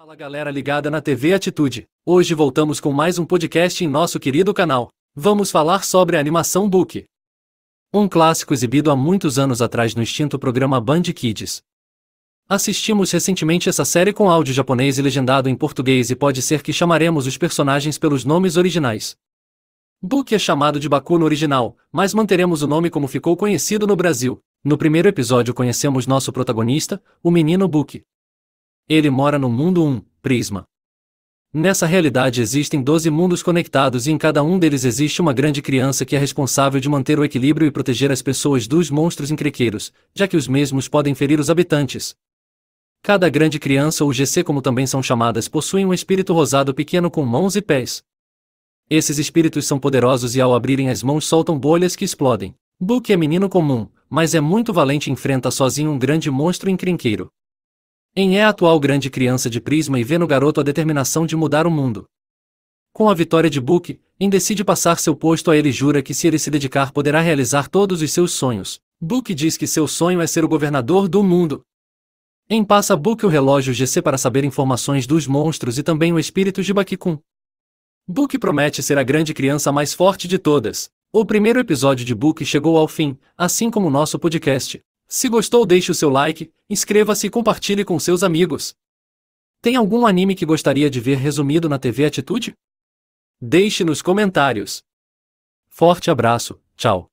Fala galera ligada na TV Atitude. Hoje voltamos com mais um podcast em nosso querido canal. Vamos falar sobre a animação Book. Um clássico exibido há muitos anos atrás no extinto programa Band Kids. Assistimos recentemente essa série com áudio japonês e legendado em português e pode ser que chamaremos os personagens pelos nomes originais. Book é chamado de Baku no original, mas manteremos o nome como ficou conhecido no Brasil. No primeiro episódio conhecemos nosso protagonista, o menino Book. Ele mora no mundo 1, Prisma. Nessa realidade existem 12 mundos conectados e em cada um deles existe uma grande criança que é responsável de manter o equilíbrio e proteger as pessoas dos monstros encrequeiros, já que os mesmos podem ferir os habitantes. Cada grande criança ou GC como também são chamadas possui um espírito rosado pequeno com mãos e pés. Esses espíritos são poderosos e ao abrirem as mãos soltam bolhas que explodem. Book é menino comum, mas é muito valente e enfrenta sozinho um grande monstro encrenqueiro. Em é a atual grande criança de Prisma e vê no garoto a determinação de mudar o mundo. Com a vitória de Book, em decide passar seu posto a ele e jura que se ele se dedicar poderá realizar todos os seus sonhos. Book diz que seu sonho é ser o governador do mundo. Em passa Book o relógio GC para saber informações dos monstros e também o espírito de Bakikun. Book promete ser a grande criança mais forte de todas. O primeiro episódio de Book chegou ao fim, assim como o nosso podcast. Se gostou, deixe o seu like, inscreva-se e compartilhe com seus amigos. Tem algum anime que gostaria de ver resumido na TV Atitude? Deixe nos comentários. Forte abraço, tchau.